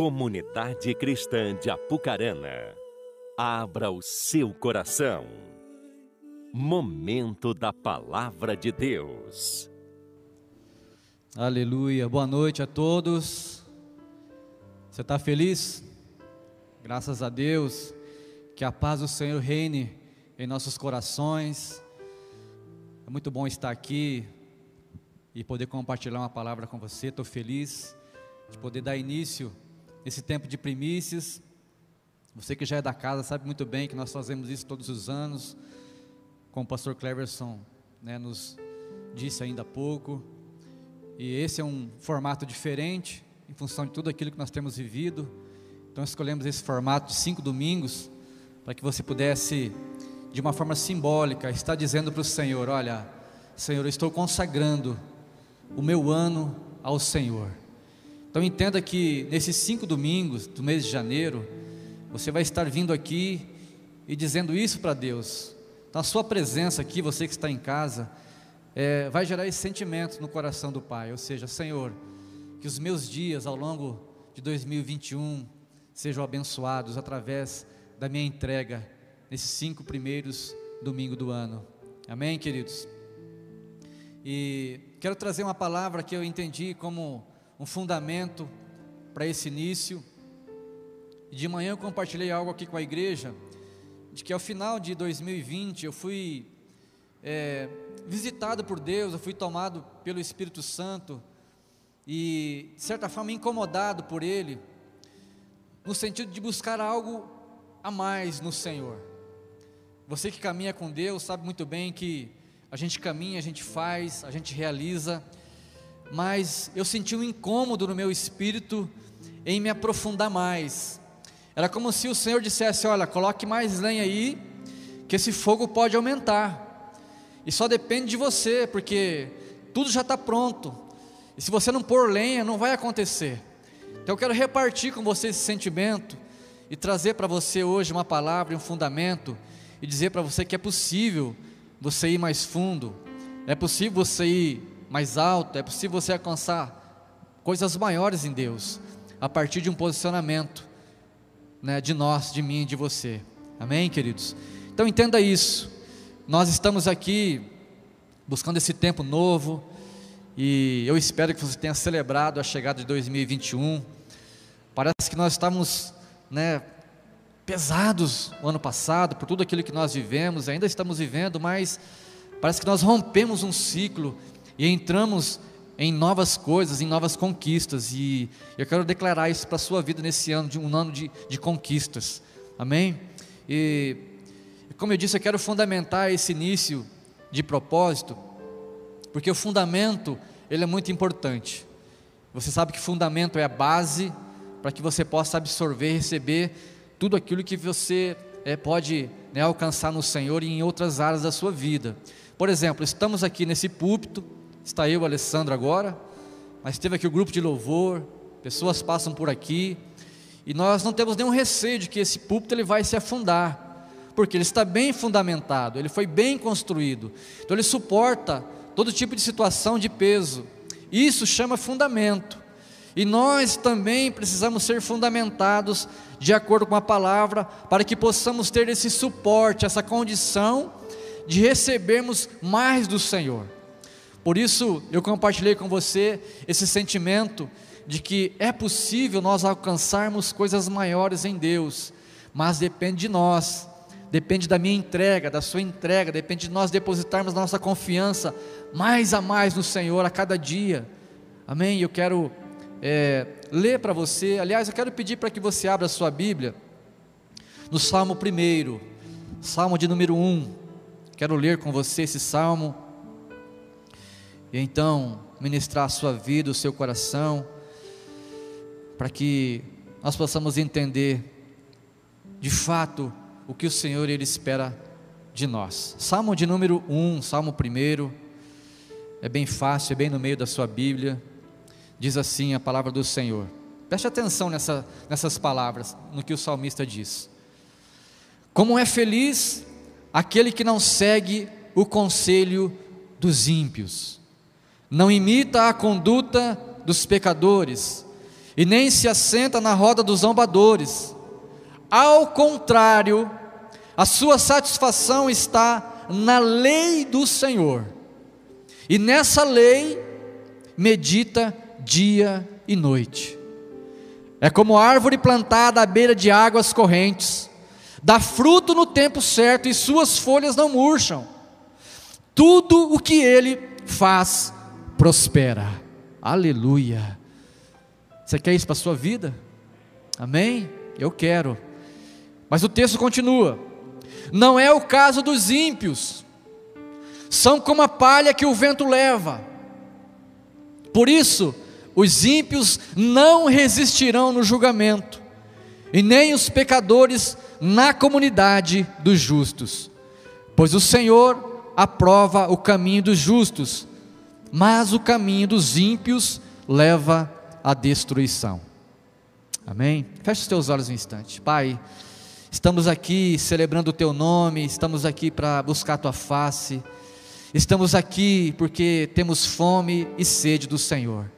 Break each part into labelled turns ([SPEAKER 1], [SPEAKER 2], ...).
[SPEAKER 1] Comunidade Cristã de Apucarana, abra o seu coração. Momento da Palavra de Deus.
[SPEAKER 2] Aleluia, boa noite a todos. Você está feliz? Graças a Deus, que a paz do Senhor reine em nossos corações. É muito bom estar aqui e poder compartilhar uma palavra com você. Estou feliz de poder dar início nesse tempo de primícias. Você que já é da casa sabe muito bem que nós fazemos isso todos os anos, como o pastor Cleverson né, nos disse ainda há pouco. E esse é um formato diferente, em função de tudo aquilo que nós temos vivido. Então escolhemos esse formato de cinco domingos, para que você pudesse, de uma forma simbólica, estar dizendo para o Senhor: Olha, Senhor, eu estou consagrando o meu ano ao Senhor. Então entenda que nesses cinco domingos do mês de janeiro, você vai estar vindo aqui e dizendo isso para Deus. Então a sua presença aqui, você que está em casa, é, vai gerar esse sentimento no coração do Pai. Ou seja, Senhor, que os meus dias ao longo de 2021 sejam abençoados através da minha entrega nesses cinco primeiros domingos do ano. Amém, queridos? E quero trazer uma palavra que eu entendi como um fundamento para esse início. De manhã eu compartilhei algo aqui com a igreja, de que ao final de 2020 eu fui é, visitado por Deus, eu fui tomado pelo Espírito Santo e, de certa forma, incomodado por Ele, no sentido de buscar algo a mais no Senhor. Você que caminha com Deus sabe muito bem que a gente caminha, a gente faz, a gente realiza, mas eu senti um incômodo no meu espírito em me aprofundar mais. Era como se o Senhor dissesse: Olha, coloque mais lenha aí, que esse fogo pode aumentar. E só depende de você, porque tudo já está pronto. E se você não pôr lenha, não vai acontecer. Então eu quero repartir com você esse sentimento e trazer para você hoje uma palavra, um fundamento e dizer para você que é possível você ir mais fundo, é possível você ir mais alto, é possível você alcançar coisas maiores em Deus, a partir de um posicionamento né, de nós, de mim de você. Amém, queridos? Então entenda isso. Nós estamos aqui buscando esse tempo novo e eu espero que você tenha celebrado a chegada de 2021. Parece que nós estamos, né, pesados o ano passado por tudo aquilo que nós vivemos, ainda estamos vivendo, mas parece que nós rompemos um ciclo e entramos em novas coisas, em novas conquistas, e eu quero declarar isso para a sua vida nesse ano, de um ano de, de conquistas, amém? E, como eu disse, eu quero fundamentar esse início de propósito, porque o fundamento, ele é muito importante, você sabe que fundamento é a base para que você possa absorver, receber tudo aquilo que você é, pode né, alcançar no Senhor e em outras áreas da sua vida. Por exemplo, estamos aqui nesse púlpito, Está eu, Alessandro, agora, mas teve aqui o grupo de louvor, pessoas passam por aqui, e nós não temos nenhum receio de que esse púlpito ele vai se afundar, porque ele está bem fundamentado, ele foi bem construído, então ele suporta todo tipo de situação de peso. Isso chama fundamento. E nós também precisamos ser fundamentados de acordo com a palavra, para que possamos ter esse suporte, essa condição de recebermos mais do Senhor. Por isso eu compartilhei com você esse sentimento de que é possível nós alcançarmos coisas maiores em Deus, mas depende de nós, depende da minha entrega, da sua entrega, depende de nós depositarmos nossa confiança mais a mais no Senhor a cada dia. Amém? Eu quero é, ler para você, aliás, eu quero pedir para que você abra a sua Bíblia no Salmo 1, Salmo de número 1. Quero ler com você esse salmo e então ministrar a sua vida, o seu coração, para que nós possamos entender de fato o que o Senhor ele espera de nós. Salmo de número 1, Salmo 1, é bem fácil, é bem no meio da sua Bíblia. Diz assim a palavra do Senhor. Preste atenção nessa, nessas palavras, no que o salmista diz. Como é feliz aquele que não segue o conselho dos ímpios, não imita a conduta dos pecadores e nem se assenta na roda dos zombadores. Ao contrário, a sua satisfação está na lei do Senhor, e nessa lei medita dia e noite. É como árvore plantada à beira de águas correntes, dá fruto no tempo certo e suas folhas não murcham. Tudo o que ele faz prospera. Aleluia. Você quer isso para a sua vida? Amém? Eu quero. Mas o texto continua. Não é o caso dos ímpios. São como a palha que o vento leva. Por isso, os ímpios não resistirão no julgamento, e nem os pecadores na comunidade dos justos. Pois o Senhor aprova o caminho dos justos, mas o caminho dos ímpios leva à destruição. Amém? Feche os teus olhos um instante. Pai, estamos aqui celebrando o teu nome, estamos aqui para buscar a tua face, estamos aqui porque temos fome e sede do Senhor.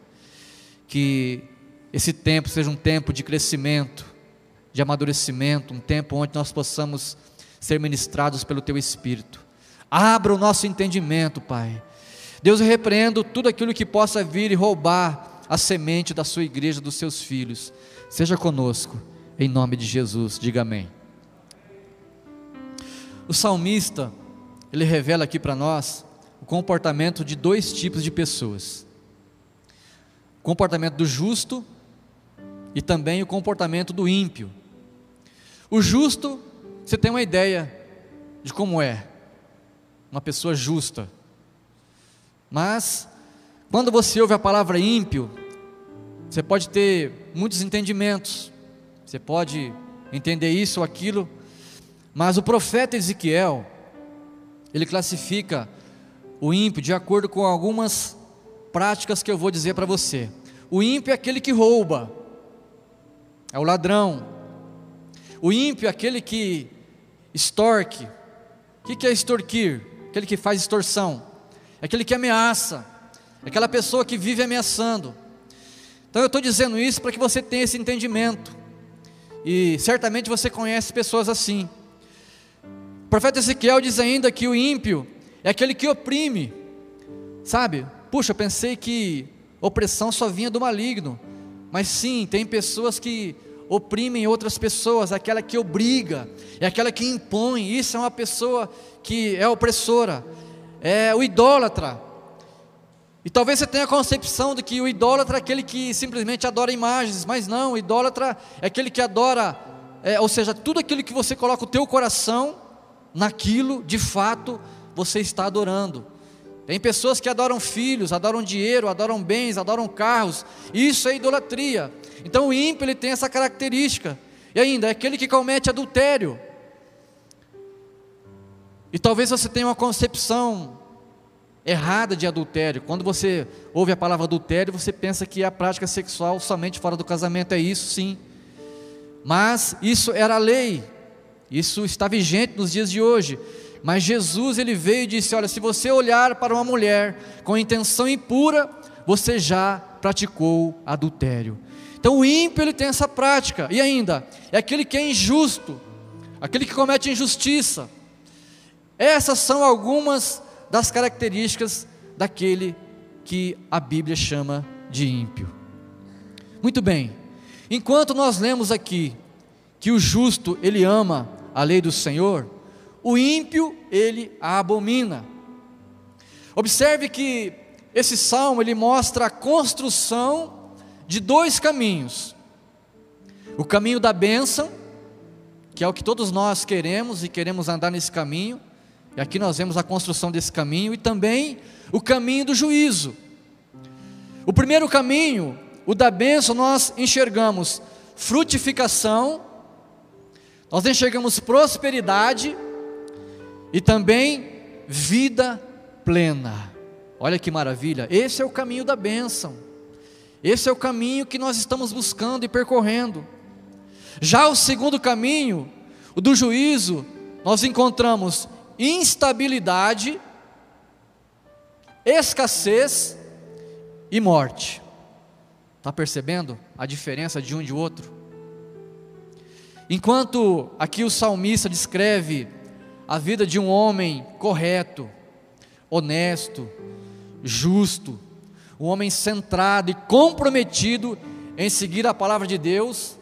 [SPEAKER 2] Que esse tempo seja um tempo de crescimento, de amadurecimento, um tempo onde nós possamos ser ministrados pelo teu Espírito. Abra o nosso entendimento, Pai. Deus, eu repreendo tudo aquilo que possa vir e roubar a semente da sua igreja, dos seus filhos. Seja conosco, em nome de Jesus. Diga amém. O salmista, ele revela aqui para nós o comportamento de dois tipos de pessoas: o comportamento do justo e também o comportamento do ímpio. O justo, você tem uma ideia de como é uma pessoa justa. Mas, quando você ouve a palavra ímpio, você pode ter muitos entendimentos, você pode entender isso ou aquilo, mas o profeta Ezequiel, ele classifica o ímpio de acordo com algumas práticas que eu vou dizer para você. O ímpio é aquele que rouba, é o ladrão, o ímpio é aquele que extorque. O que é extorquir? Aquele que faz extorsão. É aquele que ameaça. É aquela pessoa que vive ameaçando. Então eu estou dizendo isso para que você tenha esse entendimento. E certamente você conhece pessoas assim. O profeta Ezequiel diz ainda que o ímpio é aquele que oprime. Sabe? Puxa, eu pensei que opressão só vinha do maligno. Mas sim, tem pessoas que oprimem outras pessoas, aquela que obriga, é aquela que impõe. Isso é uma pessoa que é opressora, é o idólatra. E talvez você tenha a concepção de que o idólatra é aquele que simplesmente adora imagens, mas não, o idólatra é aquele que adora, é, ou seja, tudo aquilo que você coloca o teu coração naquilo, de fato, você está adorando. Tem pessoas que adoram filhos, adoram dinheiro, adoram bens, adoram carros. Isso é idolatria. Então o ímpio ele tem essa característica. E ainda, é aquele que comete adultério. E talvez você tenha uma concepção errada de adultério. Quando você ouve a palavra adultério, você pensa que é a prática sexual somente fora do casamento. É isso, sim. Mas isso era a lei. Isso está vigente nos dias de hoje. Mas Jesus ele veio e disse: Olha, se você olhar para uma mulher com intenção impura, você já praticou adultério. Então o ímpio ele tem essa prática. E ainda, é aquele que é injusto, aquele que comete injustiça. Essas são algumas das características daquele que a Bíblia chama de ímpio. Muito bem. Enquanto nós lemos aqui que o justo ele ama a lei do Senhor, o ímpio ele a abomina. Observe que esse salmo ele mostra a construção de dois caminhos: o caminho da bênção, que é o que todos nós queremos e queremos andar nesse caminho, e aqui nós vemos a construção desse caminho, e também o caminho do juízo. O primeiro caminho, o da bênção, nós enxergamos frutificação, nós enxergamos prosperidade, e também vida plena. Olha que maravilha, esse é o caminho da bênção, esse é o caminho que nós estamos buscando e percorrendo. Já o segundo caminho, o do juízo, nós encontramos instabilidade, escassez e morte. Está percebendo a diferença de um de outro? Enquanto aqui o salmista descreve a vida de um homem correto, honesto, justo, um homem centrado e comprometido em seguir a palavra de Deus,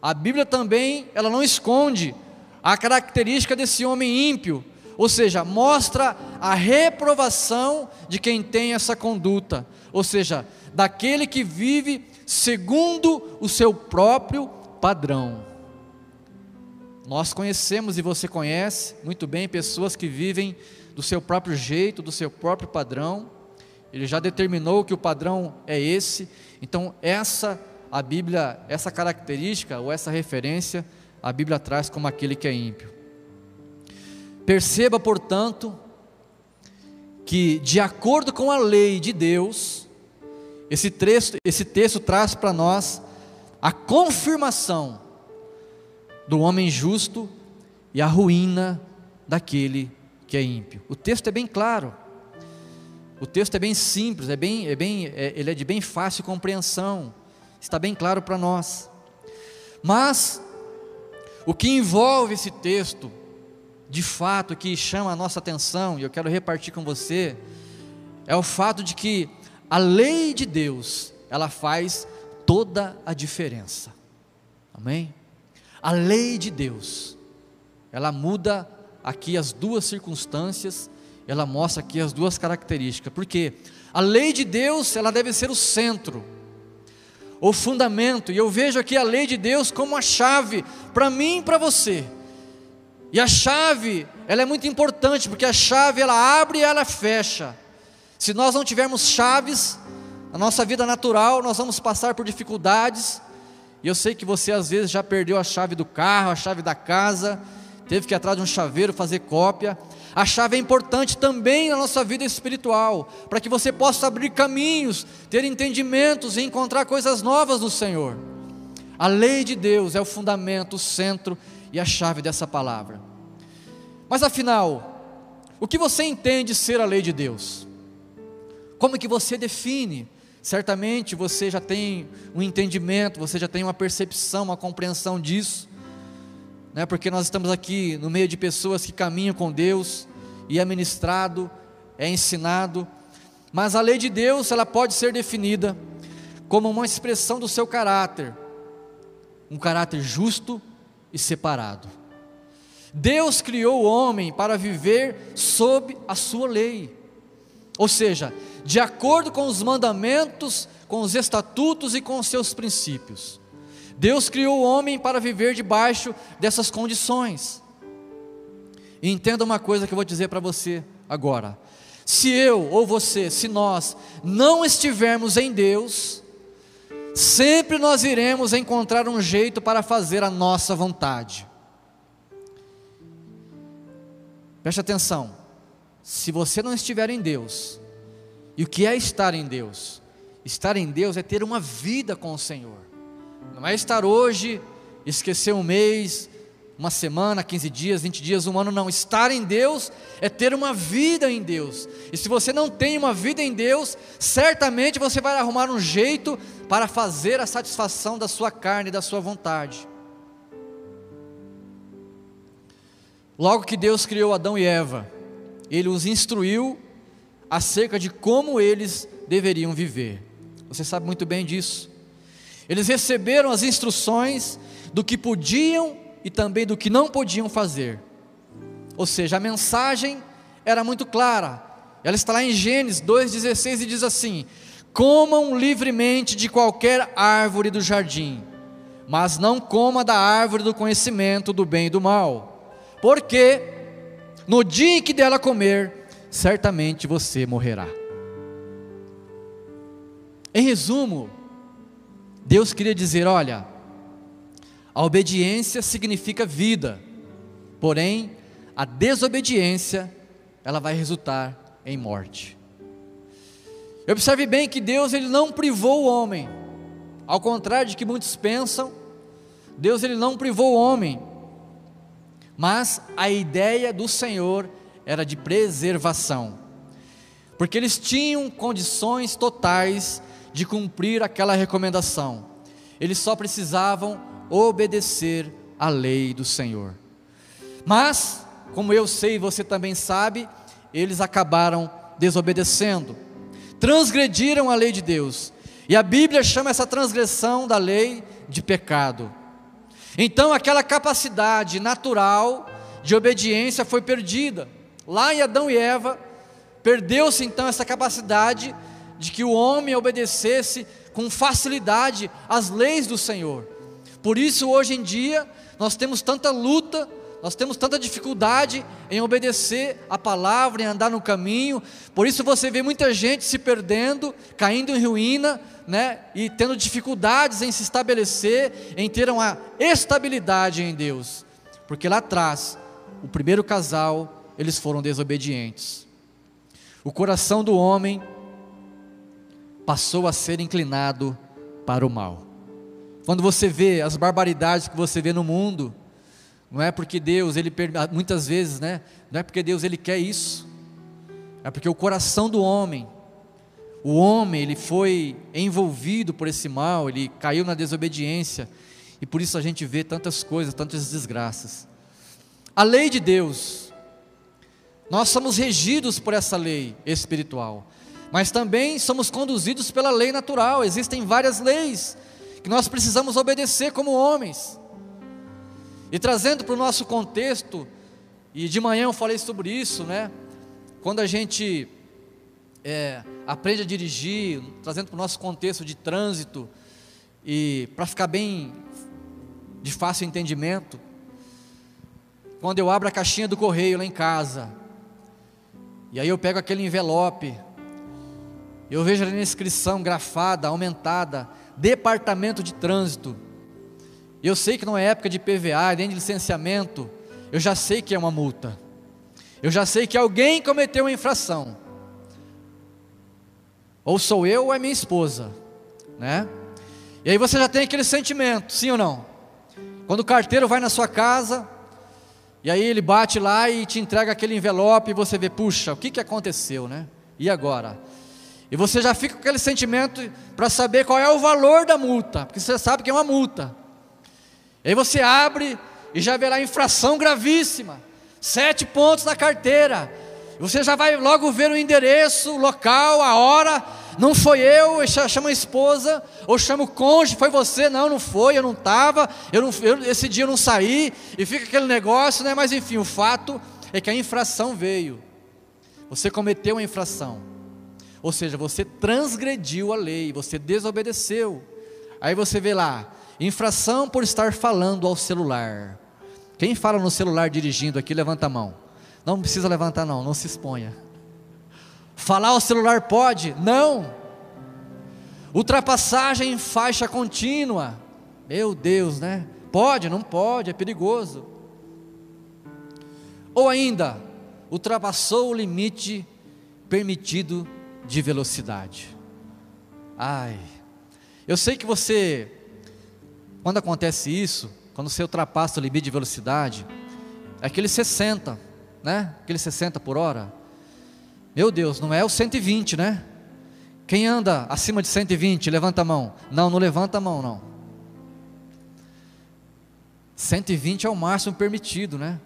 [SPEAKER 2] a Bíblia também, ela não esconde a característica desse homem ímpio, ou seja, mostra a reprovação de quem tem essa conduta, ou seja, daquele que vive segundo o seu próprio padrão. Nós conhecemos e você conhece muito bem pessoas que vivem do seu próprio jeito, do seu próprio padrão. Ele já determinou que o padrão é esse. Então, essa a Bíblia, essa característica ou essa referência, a Bíblia traz como aquele que é ímpio. Perceba, portanto, que de acordo com a lei de Deus, esse texto, esse texto traz para nós a confirmação do homem justo e a ruína daquele que é ímpio. O texto é bem claro. O texto é bem simples, é bem, é bem, é, ele é de bem fácil compreensão. Está bem claro para nós. Mas o que envolve esse texto, de fato, que chama a nossa atenção, e eu quero repartir com você, é o fato de que a lei de Deus, ela faz toda a diferença. Amém? A lei de Deus, ela muda aqui as duas circunstâncias, ela mostra aqui as duas características. Porque a lei de Deus, ela deve ser o centro, o fundamento, e eu vejo aqui a lei de Deus como a chave para mim e para você. E a chave, ela é muito importante, porque a chave ela abre e ela fecha. Se nós não tivermos chaves na nossa vida natural, nós vamos passar por dificuldades. E eu sei que você às vezes já perdeu a chave do carro, a chave da casa, teve que ir atrás de um chaveiro fazer cópia. A chave é importante também na nossa vida espiritual, para que você possa abrir caminhos, ter entendimentos e encontrar coisas novas no Senhor. A lei de Deus é o fundamento, o centro e a chave dessa palavra. Mas afinal, o que você entende ser a lei de Deus? Como que você define? Certamente você já tem um entendimento, você já tem uma percepção, uma compreensão disso, né? porque nós estamos aqui no meio de pessoas que caminham com Deus, e é ministrado, é ensinado, mas a lei de Deus ela pode ser definida como uma expressão do seu caráter, um caráter justo e separado. Deus criou o homem para viver sob a sua lei, ou seja, de acordo com os mandamentos, com os estatutos e com os seus princípios. Deus criou o homem para viver debaixo dessas condições. E entenda uma coisa que eu vou dizer para você agora. Se eu ou você, se nós não estivermos em Deus, sempre nós iremos encontrar um jeito para fazer a nossa vontade. Preste atenção. Se você não estiver em Deus, e o que é estar em Deus? Estar em Deus é ter uma vida com o Senhor. Não é estar hoje, esquecer um mês, uma semana, 15 dias, 20 dias, um ano, não. Estar em Deus é ter uma vida em Deus. E se você não tem uma vida em Deus, certamente você vai arrumar um jeito para fazer a satisfação da sua carne e da sua vontade. Logo que Deus criou Adão e Eva, Ele os instruiu acerca de como eles deveriam viver. Você sabe muito bem disso. Eles receberam as instruções do que podiam e também do que não podiam fazer. Ou seja, a mensagem era muito clara. Ela está lá em Gênesis 2,16 e diz assim: Comam livremente de qualquer árvore do jardim, mas não coma da árvore do conhecimento do bem e do mal, porque no dia em que dela comer, certamente você morrerá. Em resumo, Deus queria dizer: olha, a obediência significa vida, porém, a desobediência, ela vai resultar em morte. Observe bem que Deus ele não privou o homem, ao contrário de que muitos pensam, Deus ele não privou o homem, mas a ideia do Senhor era de preservação, porque eles tinham condições totais de cumprir aquela recomendação. Eles só precisavam obedecer à lei do Senhor. Mas, como eu sei e você também sabe, eles acabaram desobedecendo, transgrediram a lei de Deus. E a Bíblia chama essa transgressão da lei de pecado. Então, aquela capacidade natural de obediência foi perdida. Lá em Adão e Eva, perdeu-se então essa capacidade de que o homem obedecesse com facilidade às leis do Senhor. Por isso, hoje em dia, nós temos tanta luta, nós temos tanta dificuldade em obedecer a palavra, em andar no caminho. Por isso você vê muita gente se perdendo, caindo em ruína, né? E tendo dificuldades em se estabelecer, em ter uma estabilidade em Deus. Porque lá atrás, o primeiro casal, eles foram desobedientes. O coração do homem passou a ser inclinado para o mal. Quando você vê as barbaridades que você vê no mundo, não é porque Deus, ele muitas vezes, né? Não é porque Deus ele quer isso. É porque o coração do homem, o homem, ele foi envolvido por esse mal, ele caiu na desobediência, e por isso a gente vê tantas coisas, tantas desgraças. A lei de Deus, nós somos regidos por essa lei espiritual mas também somos conduzidos pela lei natural. Existem várias leis que nós precisamos obedecer como homens. E trazendo para o nosso contexto, e de manhã eu falei sobre isso, né? Quando a gente é, aprende a dirigir, trazendo para o nosso contexto de trânsito, e para ficar bem de fácil entendimento, quando eu abro a caixinha do correio lá em casa, e aí eu pego aquele envelope, eu vejo ali na inscrição grafada, aumentada, departamento de trânsito. Eu sei que não é época de PVA, nem de licenciamento. Eu já sei que é uma multa. Eu já sei que alguém cometeu uma infração. Ou sou eu ou é minha esposa, né? E aí você já tem aquele sentimento, sim ou não? Quando o carteiro vai na sua casa, e aí ele bate lá e te entrega aquele envelope e você vê, puxa, o que, que aconteceu, né? E agora? E você já fica com aquele sentimento para saber qual é o valor da multa, porque você sabe que é uma multa. E aí você abre e já vê lá infração gravíssima, sete pontos na carteira. Você já vai logo ver o endereço, o local, a hora. Não foi eu, chamo a esposa, ou chamo o cônjuge, foi você, não, não foi, eu não estava, eu não, eu, esse dia eu não saí, e fica aquele negócio, né? Mas enfim, o fato é que a infração veio. Você cometeu a infração. Ou seja, você transgrediu a lei, você desobedeceu. Aí você vê lá, infração por estar falando ao celular. Quem fala no celular dirigindo aqui, levanta a mão. Não precisa levantar, não, não se exponha. Falar ao celular pode? Não. Ultrapassagem em faixa contínua. Meu Deus, né? Pode? Não pode, é perigoso. Ou ainda, ultrapassou o limite permitido de velocidade. Ai, eu sei que você, quando acontece isso, quando você ultrapassa o limite de velocidade, é aquele 60, né? Aquele 60 por hora. Meu Deus, não é o 120, né? Quem anda acima de 120, levanta a mão. Não, não levanta a mão, não. 120 é o máximo permitido, né?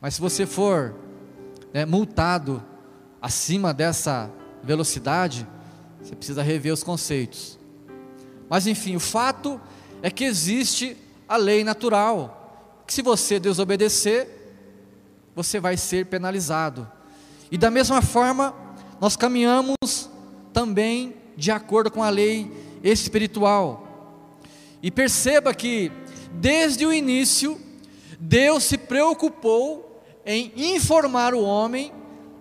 [SPEAKER 2] Mas se você for né, multado acima dessa velocidade, você precisa rever os conceitos. Mas enfim, o fato é que existe a lei natural, que se você desobedecer, você vai ser penalizado. E da mesma forma, nós caminhamos também de acordo com a lei espiritual. E perceba que, desde o início, Deus se preocupou em informar o homem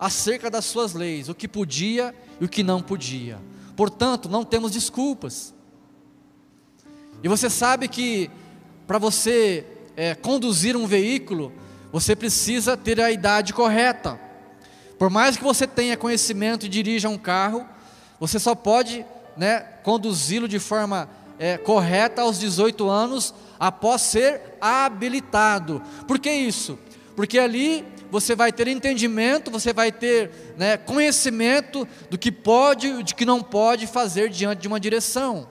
[SPEAKER 2] acerca das suas leis, o que podia e o que não podia. Portanto, não temos desculpas. E você sabe que para você é, conduzir um veículo, você precisa ter a idade correta. Por mais que você tenha conhecimento e dirija um carro, você só pode né, conduzi-lo de forma é, correta aos 18 anos após ser habilitado. Por que isso? Porque ali você vai ter entendimento, você vai ter né, conhecimento do que pode e do que não pode fazer diante de uma direção.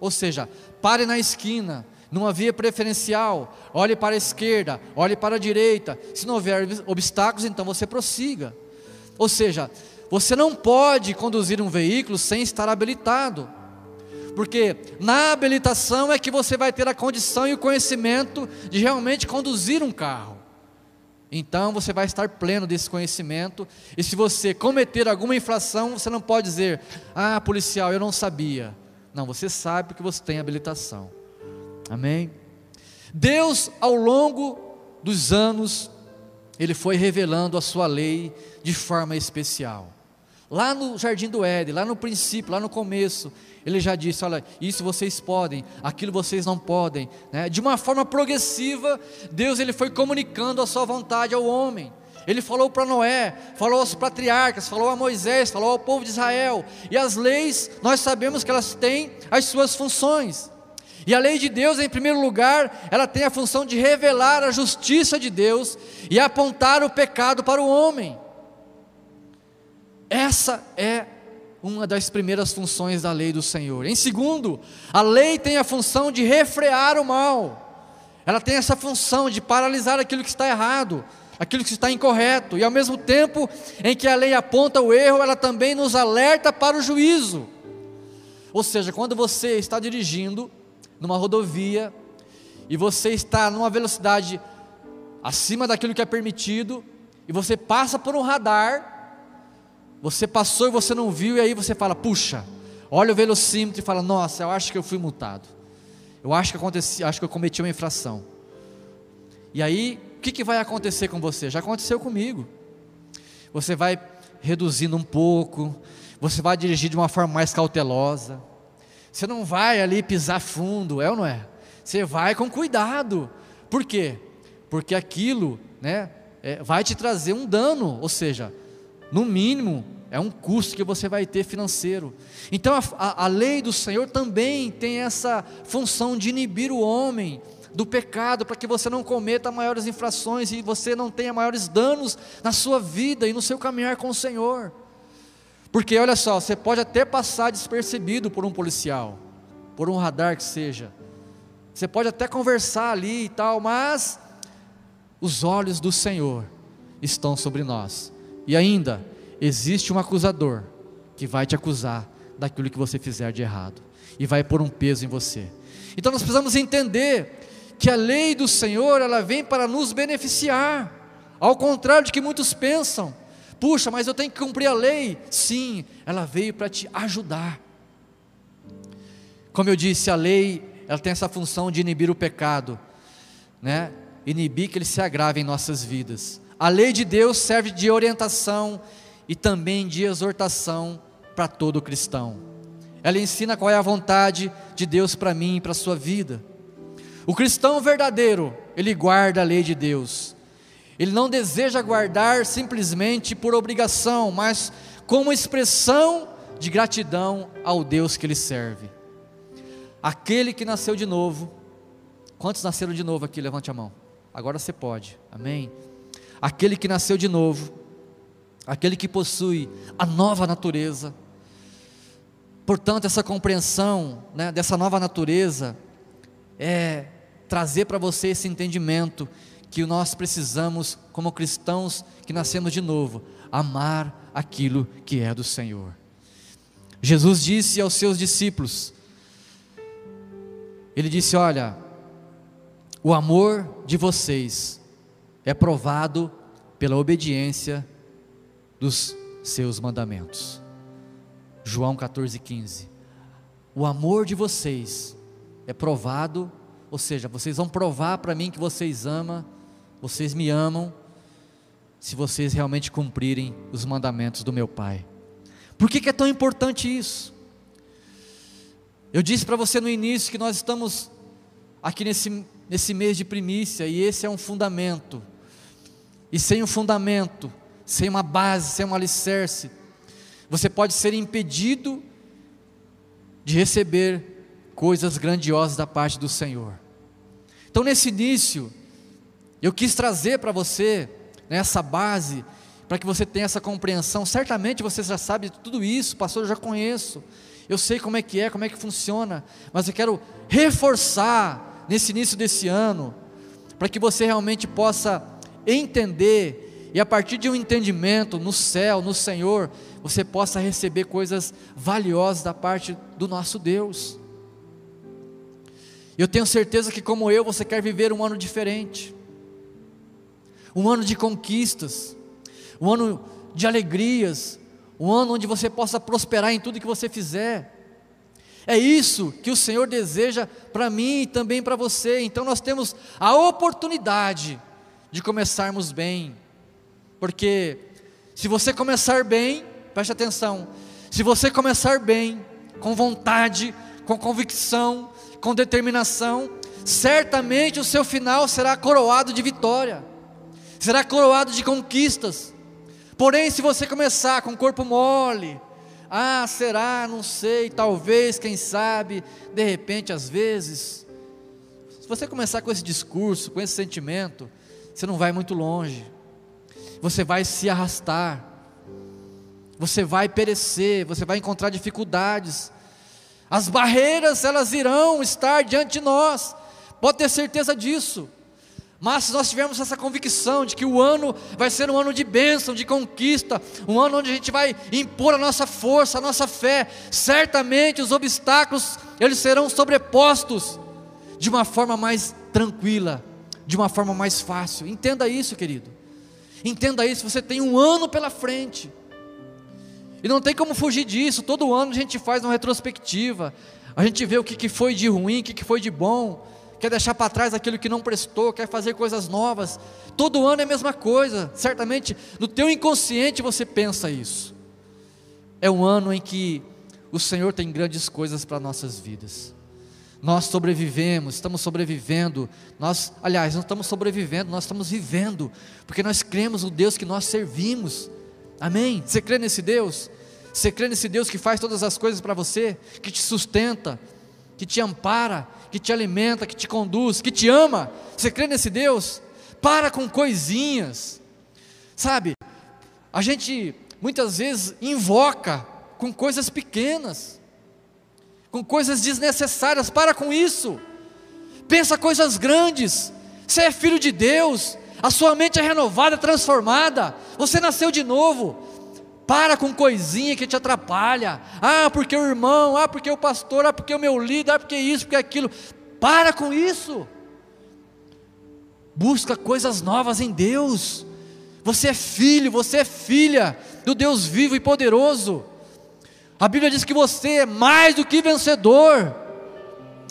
[SPEAKER 2] Ou seja, pare na esquina, numa via preferencial, olhe para a esquerda, olhe para a direita. Se não houver obstáculos, então você prossiga. Ou seja, você não pode conduzir um veículo sem estar habilitado. Porque na habilitação é que você vai ter a condição e o conhecimento de realmente conduzir um carro. Então você vai estar pleno desse conhecimento, e se você cometer alguma infração, você não pode dizer: "Ah, policial, eu não sabia". Não, você sabe porque você tem habilitação. Amém? Deus, ao longo dos anos, ele foi revelando a sua lei de forma especial. Lá no jardim do Éden, lá no princípio, lá no começo, ele já disse: olha, isso vocês podem, aquilo vocês não podem. Né? De uma forma progressiva, Deus ele foi comunicando a sua vontade ao homem. Ele falou para Noé, falou aos patriarcas, falou a Moisés, falou ao povo de Israel. E as leis, nós sabemos que elas têm as suas funções. E a lei de Deus, em primeiro lugar, ela tem a função de revelar a justiça de Deus e apontar o pecado para o homem. Essa é uma das primeiras funções da lei do Senhor. Em segundo, a lei tem a função de refrear o mal. Ela tem essa função de paralisar aquilo que está errado, aquilo que está incorreto, e ao mesmo tempo em que a lei aponta o erro, ela também nos alerta para o juízo. Ou seja, quando você está dirigindo numa rodovia e você está numa velocidade acima daquilo que é permitido e você passa por um radar, você passou e você não viu e aí você fala: "Puxa, olha o velocímetro e fala: "Nossa, eu acho que eu fui multado. Eu acho que aconteci, acho que eu cometi uma infração". E aí, o que, que vai acontecer com você? Já aconteceu comigo. Você vai reduzindo um pouco, você vai dirigir de uma forma mais cautelosa. Você não vai ali pisar fundo, é ou não é? Você vai com cuidado. Por quê? Porque aquilo, né, é, vai te trazer um dano, ou seja, no mínimo, é um custo que você vai ter financeiro. Então a, a, a lei do Senhor também tem essa função de inibir o homem do pecado, para que você não cometa maiores infrações e você não tenha maiores danos na sua vida e no seu caminhar com o Senhor. Porque olha só, você pode até passar despercebido por um policial, por um radar que seja. Você pode até conversar ali e tal, mas os olhos do Senhor estão sobre nós. E ainda existe um acusador que vai te acusar daquilo que você fizer de errado e vai pôr um peso em você. Então nós precisamos entender que a lei do Senhor, ela vem para nos beneficiar. Ao contrário de que muitos pensam, Puxa, mas eu tenho que cumprir a lei. Sim, ela veio para te ajudar. Como eu disse, a lei, ela tem essa função de inibir o pecado, né? Inibir que ele se agrave em nossas vidas. A lei de Deus serve de orientação e também de exortação para todo cristão. Ela ensina qual é a vontade de Deus para mim e para a sua vida. O cristão verdadeiro, ele guarda a lei de Deus ele não deseja guardar simplesmente por obrigação, mas como expressão de gratidão ao Deus que ele serve. Aquele que nasceu de novo, quantos nasceram de novo aqui? Levante a mão. Agora você pode, amém? Aquele que nasceu de novo, aquele que possui a nova natureza. Portanto, essa compreensão né, dessa nova natureza é trazer para você esse entendimento que nós precisamos, como cristãos que nascemos de novo, amar aquilo que é do Senhor. Jesus disse aos seus discípulos: Ele disse: Olha, o amor de vocês é provado pela obediência dos seus mandamentos. João 14,15. O amor de vocês é provado, ou seja, vocês vão provar para mim que vocês amam vocês me amam se vocês realmente cumprirem os mandamentos do meu Pai. Por que, que é tão importante isso? Eu disse para você no início que nós estamos aqui nesse, nesse mês de primícia e esse é um fundamento. E sem um fundamento, sem uma base, sem um alicerce, você pode ser impedido de receber coisas grandiosas da parte do Senhor. Então, nesse início, eu quis trazer para você né, essa base, para que você tenha essa compreensão. Certamente você já sabe tudo isso, pastor, eu já conheço. Eu sei como é que é, como é que funciona, mas eu quero reforçar nesse início desse ano, para que você realmente possa entender e a partir de um entendimento no céu, no Senhor, você possa receber coisas valiosas da parte do nosso Deus. Eu tenho certeza que, como eu, você quer viver um ano diferente, um ano de conquistas, um ano de alegrias, um ano onde você possa prosperar em tudo que você fizer. É isso que o Senhor deseja para mim e também para você. Então nós temos a oportunidade de começarmos bem, porque se você começar bem, preste atenção, se você começar bem, com vontade, com convicção, com determinação, certamente o seu final será coroado de vitória, será coroado de conquistas. Porém, se você começar com o corpo mole, ah, será, não sei, talvez, quem sabe, de repente, às vezes, se você começar com esse discurso, com esse sentimento, você não vai muito longe, você vai se arrastar, você vai perecer, você vai encontrar dificuldades, as barreiras elas irão estar diante de nós, pode ter certeza disso. Mas se nós tivermos essa convicção de que o ano vai ser um ano de bênção, de conquista, um ano onde a gente vai impor a nossa força, a nossa fé, certamente os obstáculos eles serão sobrepostos de uma forma mais tranquila, de uma forma mais fácil. Entenda isso, querido. Entenda isso, você tem um ano pela frente. E não tem como fugir disso. Todo ano a gente faz uma retrospectiva. A gente vê o que, foi de ruim, o que, que foi de bom. Quer deixar para trás aquilo que não prestou, quer fazer coisas novas. Todo ano é a mesma coisa. Certamente no teu inconsciente você pensa isso. É um ano em que o Senhor tem grandes coisas para nossas vidas. Nós sobrevivemos, estamos sobrevivendo. Nós, aliás, não estamos sobrevivendo, nós estamos vivendo, porque nós cremos no Deus que nós servimos. Amém? Você crê nesse Deus? Você crê nesse Deus que faz todas as coisas para você, que te sustenta, que te ampara, que te alimenta, que te conduz, que te ama? Você crê nesse Deus? Para com coisinhas, sabe? A gente muitas vezes invoca com coisas pequenas, com coisas desnecessárias, para com isso, pensa coisas grandes, você é filho de Deus, a sua mente é renovada, transformada, você nasceu de novo. Para com coisinha que te atrapalha. Ah, porque o irmão, ah, porque o pastor, ah, porque o meu líder, ah, porque isso, porque aquilo. Para com isso. Busca coisas novas em Deus. Você é filho, você é filha do Deus vivo e poderoso. A Bíblia diz que você é mais do que vencedor.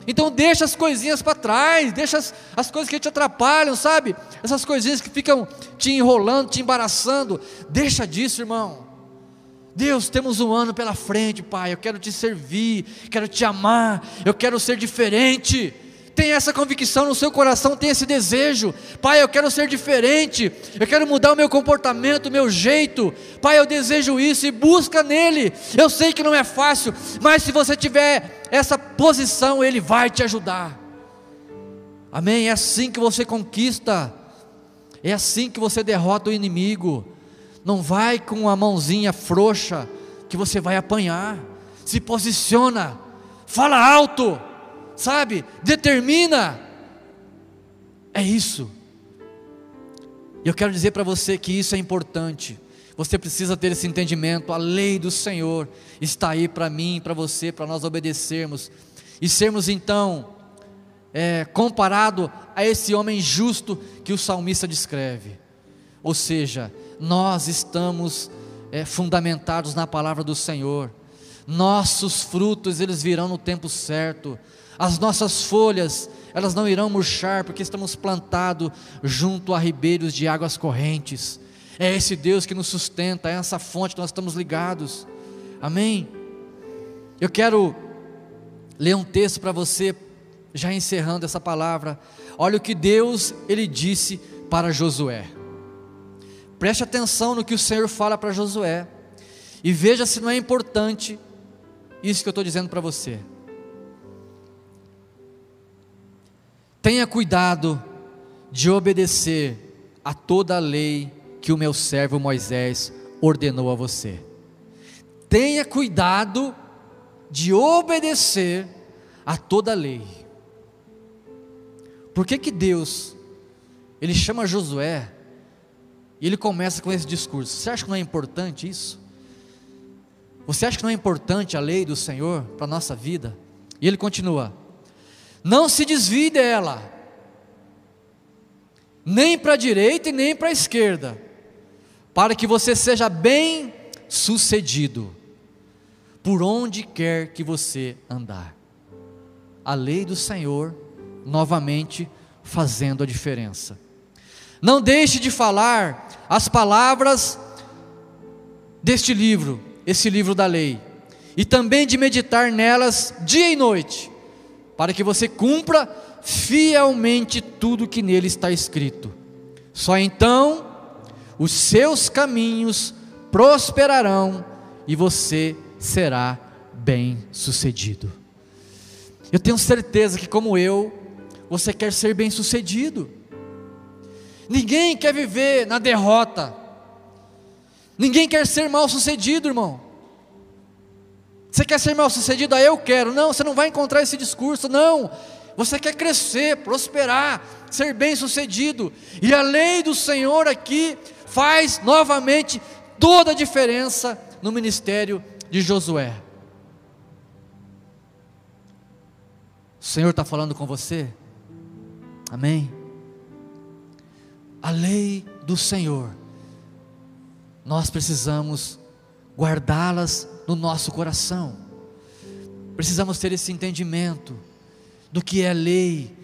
[SPEAKER 2] Então deixa as coisinhas para trás, deixa as, as coisas que te atrapalham, sabe? Essas coisinhas que ficam te enrolando, te embaraçando. Deixa disso, irmão. Deus, temos um ano pela frente, Pai. Eu quero te servir, quero te amar, eu quero ser diferente. Tem essa convicção no seu coração, tem esse desejo. Pai, eu quero ser diferente, eu quero mudar o meu comportamento, o meu jeito. Pai, eu desejo isso e busca nele. Eu sei que não é fácil, mas se você tiver essa posição, ele vai te ajudar. Amém? É assim que você conquista, é assim que você derrota o inimigo. Não vai com a mãozinha frouxa que você vai apanhar. Se posiciona, fala alto sabe? Determina. É isso. E eu quero dizer para você que isso é importante. Você precisa ter esse entendimento. A lei do Senhor está aí para mim, para você, para nós obedecermos e sermos então é, comparado a esse homem justo que o salmista descreve. Ou seja, nós estamos é, fundamentados na palavra do Senhor. Nossos frutos eles virão no tempo certo as nossas folhas, elas não irão murchar, porque estamos plantados junto a ribeiros de águas correntes. É esse Deus que nos sustenta, é essa fonte que nós estamos ligados. Amém? Eu quero ler um texto para você, já encerrando essa palavra. Olha o que Deus ele disse para Josué. Preste atenção no que o Senhor fala para Josué e veja se não é importante isso que eu estou dizendo para você. Tenha cuidado de obedecer a toda a lei que o meu servo Moisés ordenou a você. Tenha cuidado de obedecer a toda a lei. Por que que Deus ele chama Josué e ele começa com esse discurso? Você acha que não é importante isso? Você acha que não é importante a lei do Senhor para a nossa vida? E ele continua: Não se desvie dela, nem para a direita e nem para a esquerda, para que você seja bem sucedido. Por onde quer que você andar. A lei do Senhor, novamente, fazendo a diferença. Não deixe de falar as palavras deste livro, esse livro da lei, e também de meditar nelas dia e noite, para que você cumpra fielmente tudo que nele está escrito. Só então os seus caminhos prosperarão e você será bem-sucedido. Eu tenho certeza que, como eu, você quer ser bem-sucedido. Ninguém quer viver na derrota. Ninguém quer ser mal sucedido, irmão. Você quer ser mal sucedido? Ah, eu quero. Não, você não vai encontrar esse discurso. Não. Você quer crescer, prosperar, ser bem sucedido. E a lei do Senhor aqui faz novamente toda a diferença no ministério de Josué. O Senhor está falando com você? Amém? A lei do Senhor nós precisamos guardá-las no nosso coração. Precisamos ter esse entendimento do que é lei,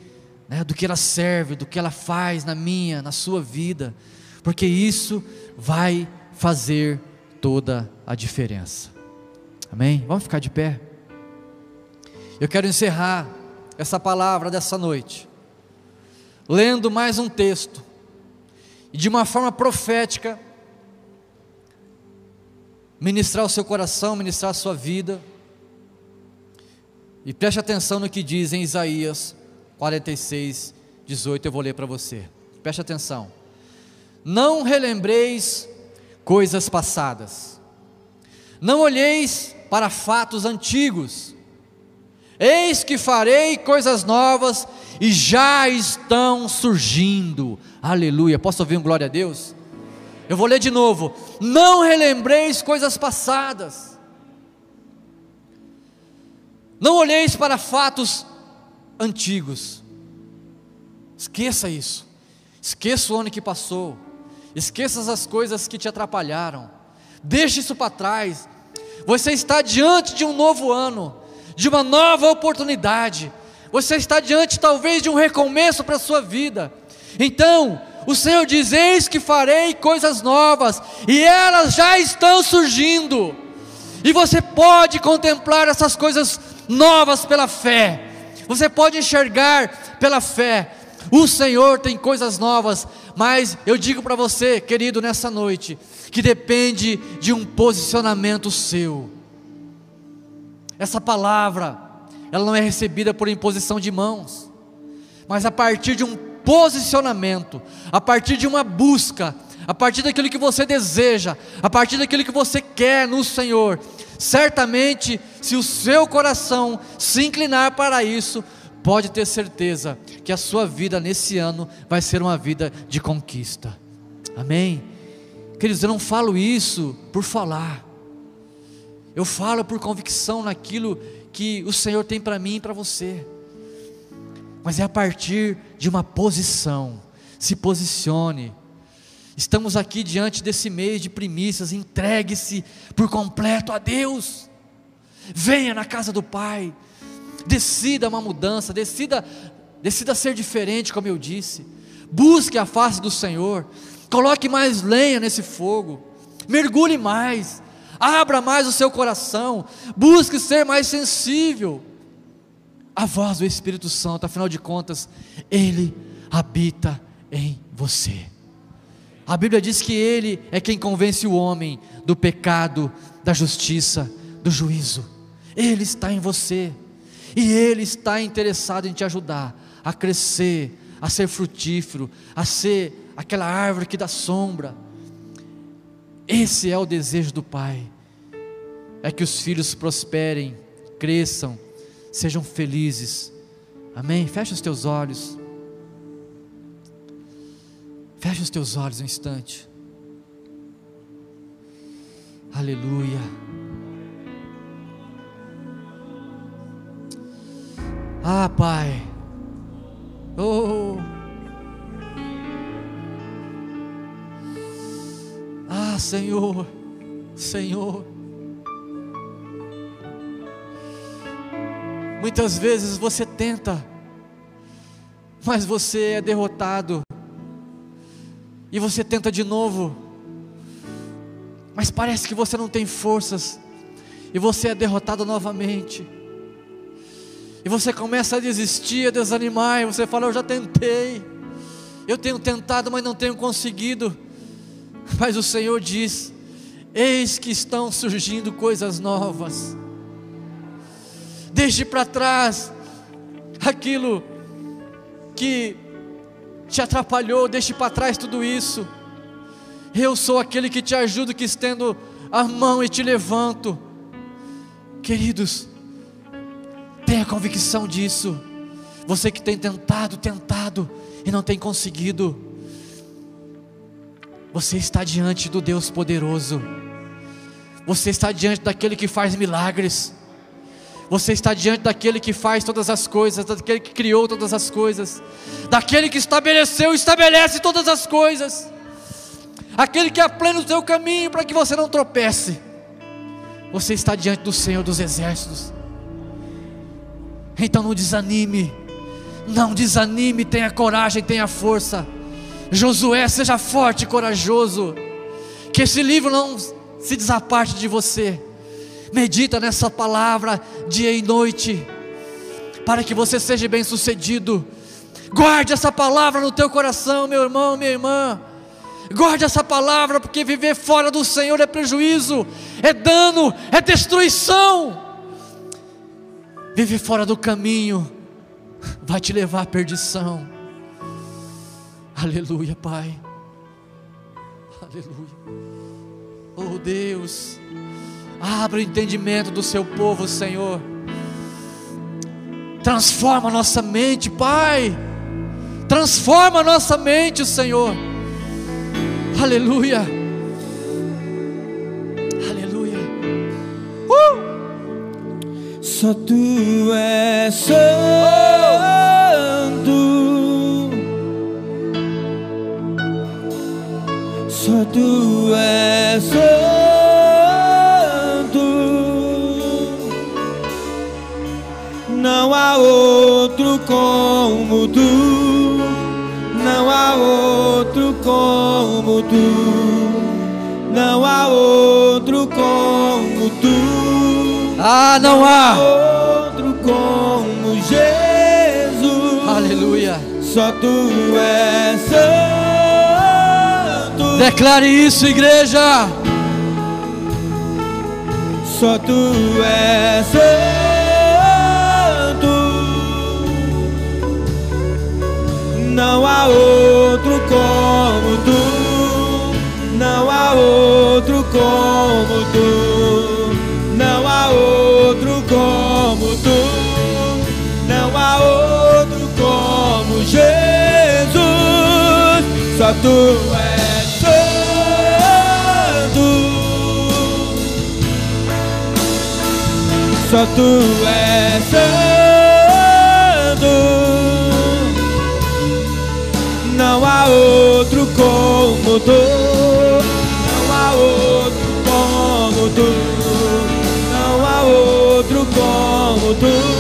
[SPEAKER 2] né, do que ela serve, do que ela faz na minha, na sua vida, porque isso vai fazer toda a diferença. Amém? Vamos ficar de pé. Eu quero encerrar essa palavra dessa noite, lendo mais um texto, e de uma forma profética, ministrar o seu coração, ministrar a sua vida. E preste atenção no que diz em Isaías 46, 18, eu vou ler para você. Preste atenção. Não relembreis coisas passadas, não olheis para fatos antigos, eis que farei coisas novas e já estão surgindo. Aleluia. Posso ouvir um glória a Deus? Eu vou ler de novo. Não relembreis coisas passadas. Não olheis para fatos antigos. Esqueça isso. Esqueça o ano que passou. Esqueça as coisas que te atrapalharam. Deixe isso para trás. Você está diante de um novo ano, de uma nova oportunidade. Você está diante talvez de um recomeço para a sua vida. Então, o Senhor diz: Eis que farei coisas novas, e elas já estão surgindo, e você pode contemplar essas coisas novas pela fé, você pode enxergar pela fé. O Senhor tem coisas novas, mas eu digo para você, querido, nessa noite, que depende de um posicionamento seu. Essa palavra, ela não é recebida por imposição de mãos, mas a partir de um posicionamento, a partir de uma busca, a partir daquilo que você deseja, a partir daquilo que você quer no Senhor. Certamente, se o seu coração se inclinar para isso, pode ter certeza que a sua vida nesse ano vai ser uma vida de conquista. Amém? Queridos, eu não falo isso por falar, eu falo por convicção naquilo que o Senhor tem para mim e para você mas é a partir de uma posição. Se posicione. Estamos aqui diante desse mês de primícias, entregue-se por completo a Deus. Venha na casa do Pai. Decida uma mudança, decida decida ser diferente, como eu disse. Busque a face do Senhor. Coloque mais lenha nesse fogo. Mergulhe mais. Abra mais o seu coração. Busque ser mais sensível a voz do Espírito Santo, afinal de contas, Ele habita em você. A Bíblia diz que Ele é quem convence o homem do pecado, da justiça, do juízo. Ele está em você, e Ele está interessado em te ajudar a crescer, a ser frutífero, a ser aquela árvore que dá sombra, Esse é o desejo do Pai. É que os filhos prosperem, cresçam, sejam felizes. Amém? Fecha os teus olhos. Fecha os teus olhos um instante. Aleluia. Ah, Pai. Oh. Ah, Senhor. Senhor. Muitas vezes você tenta, mas você é derrotado. E você tenta de novo, mas parece que você não tem forças, e você é derrotado novamente. E você começa a desistir, a desanimar, e você fala: Eu já tentei, eu tenho tentado, mas não tenho conseguido. Mas o Senhor diz: Eis que estão surgindo coisas novas. Deixe para trás aquilo que te atrapalhou, deixe para trás tudo isso. Eu sou aquele que te ajudo, que estendo a mão e te levanto. Queridos, tenha convicção disso. Você que tem tentado, tentado e não tem conseguido. Você está diante do Deus poderoso. Você está diante daquele que faz milagres. Você está diante daquele que faz todas as coisas, daquele que criou todas as coisas, daquele que estabeleceu e estabelece todas as coisas, aquele que aplena o seu caminho para que você não tropece. Você está diante do Senhor dos Exércitos. Então não desanime, não desanime, tenha coragem, tenha força. Josué, seja forte e corajoso, que esse livro não se desaparte de você medita nessa palavra dia e noite, para que você seja bem sucedido. Guarde essa palavra no teu coração, meu irmão, minha irmã. Guarde essa palavra, porque viver fora do Senhor é prejuízo, é dano, é destruição. Viver fora do caminho vai te levar à perdição. Aleluia, Pai. Aleluia. Oh Deus. Abra o entendimento do seu povo, Senhor. Transforma a nossa mente, Pai. Transforma a nossa mente, Senhor. Aleluia. Aleluia.
[SPEAKER 3] Uh! Só tu és santo. Só tu és santo. Há outro como tu, não há outro como tu, não há outro como tu.
[SPEAKER 2] Ah, não há
[SPEAKER 3] outro como Jesus.
[SPEAKER 2] Aleluia.
[SPEAKER 3] Só tu és santo.
[SPEAKER 2] Declare isso, igreja.
[SPEAKER 3] Só tu és santo. Não há outro como tu, não há outro como tu, não há outro como tu, não há outro como Jesus, só tu és santo, só tu és santo outro como tu, não há outro como tu, não há outro como tu,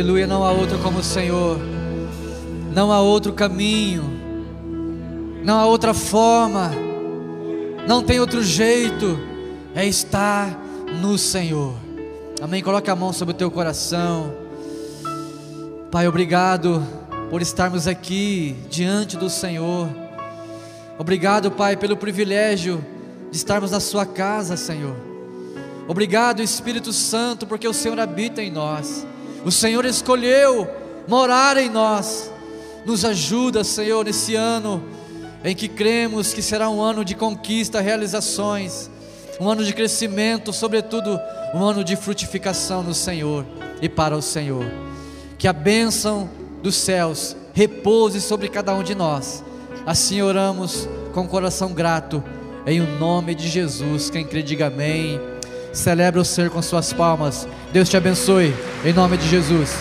[SPEAKER 2] Aleluia, não há outro como o Senhor. Não há outro caminho. Não há outra forma. Não tem outro jeito. É estar no Senhor. Amém. Coloque a mão sobre o teu coração. Pai, obrigado por estarmos aqui diante do Senhor. Obrigado, Pai, pelo privilégio de estarmos na Sua casa, Senhor. Obrigado, Espírito Santo, porque o Senhor habita em nós. O Senhor escolheu morar em nós. Nos ajuda, Senhor, nesse ano em que cremos que será um ano de conquista, realizações, um ano de crescimento, sobretudo um ano de frutificação no Senhor e para o Senhor. Que a bênção dos céus repouse sobre cada um de nós. Assim oramos com coração grato, em o nome de Jesus. Quem crê, diga amém. Celebra o Senhor com suas palmas. Deus te abençoe, em nome de Jesus.